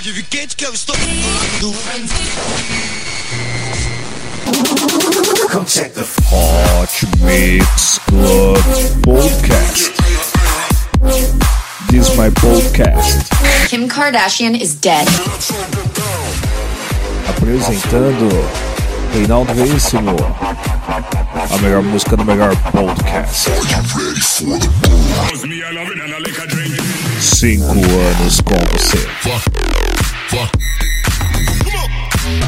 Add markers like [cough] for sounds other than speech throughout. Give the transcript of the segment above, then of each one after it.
pode vir quente que eu estou. Come check the Hot Mix Club Podcast. This is my podcast. Kim Kardashian is dead. Apresentando Reinaldo Veríssimo. A melhor música do melhor podcast. Cinco anos com você.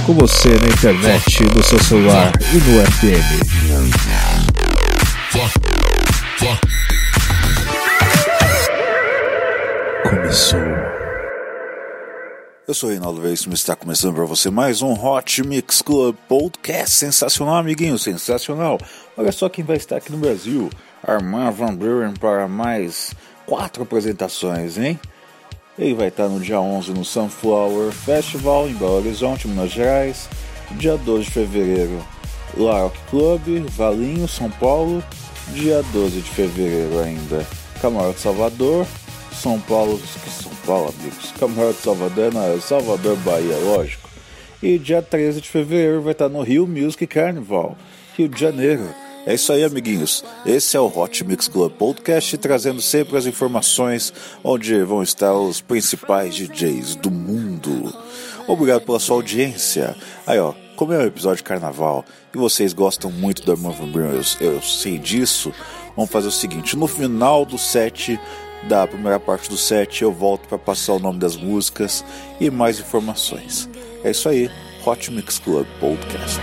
Com você na internet, no seu celular e no FM. Começou. Eu sou Reinaldo Veríssimo e está começando para você mais um Hot Mix Club Podcast. Sensacional, amiguinho, sensacional. Olha só quem vai estar aqui no Brasil. Armand Van Buren para mais quatro apresentações, hein? Ele vai estar no dia 11 no Sunflower Festival em Belo Horizonte, Minas Gerais. Dia 12 de fevereiro, Larok Club, Valinho, São Paulo. Dia 12 de fevereiro ainda, Camarote Salvador. São Paulo, que São Paulo, amigos. Camarote Salvador, não, é Salvador, Bahia, lógico. E dia 13 de fevereiro vai estar no Rio Music Carnival, Rio de Janeiro. É isso aí, amiguinhos. Esse é o Hot Mix Club Podcast, trazendo sempre as informações onde vão estar os principais DJs do mundo. Obrigado pela sua audiência. Aí, ó, como é um episódio de carnaval e vocês gostam muito da Buren, eu, eu sei disso, vamos fazer o seguinte: no final do set da primeira parte do set, eu volto para passar o nome das músicas e mais informações. É isso aí, Hot Mix Club Podcast.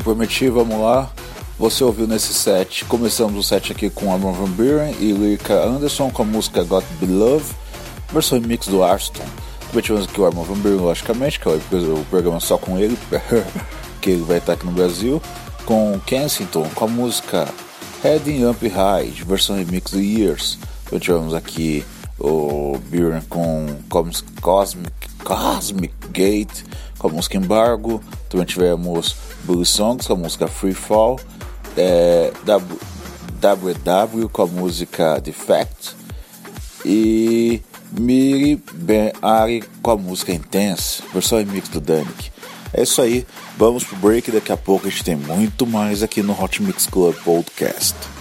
Prometi, vamos lá. Você ouviu nesse set. Começamos o set aqui com Armin Van Buren e Lyrica Anderson com a música Got Be Love, versão remix do Arston. Também tivemos aqui o Armin Van Buren, logicamente, que é o programa só com ele, [laughs] que ele vai estar aqui no Brasil, com Kensington com a música Heading Up High, versão remix do Years. Também tivemos aqui o Buren com Cosmic, Cosmic Gate com a música Embargo. Também tivemos Bully Songs com a música Free Fall. É, WW com a música Defect. E Miri Ben Ari com a música Intense, versão remix do Danik. É isso aí, vamos pro break. Daqui a pouco a gente tem muito mais aqui no Hot Mix Club Podcast.